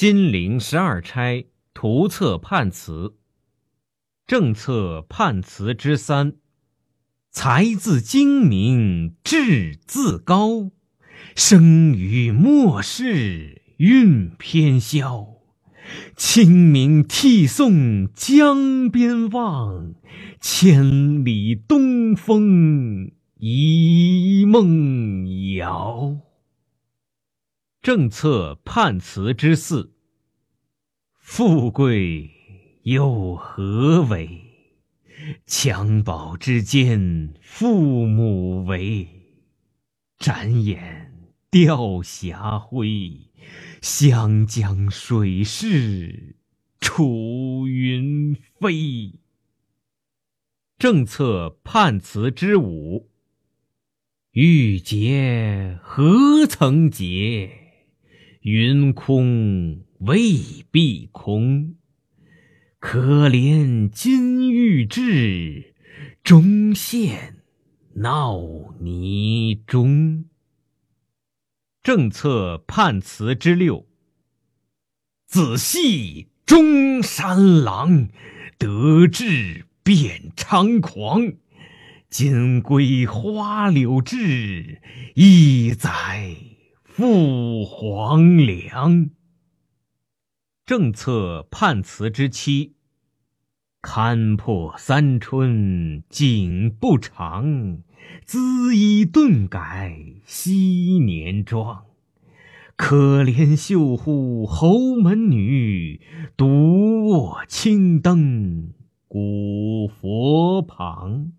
金陵十二钗图册判词，政策判词之三：才自精明，志自高，生于末世，运偏消。清明涕送江边望，千里东风一梦遥。政策判词之四：富贵又何为？襁褓之间，父母为。展眼钓霞晖，湘江水逝楚云飞。政策判词之五：欲竭何曾竭？云空未必空，可怜金玉质，终陷闹泥中。政策判词之六：子系中山狼，得志便猖狂。金龟花柳志，一载。赴黄粱。政策判词之七：堪破三春景不长，滋衣顿改昔年妆。可怜绣户侯门女，独卧青灯古佛旁。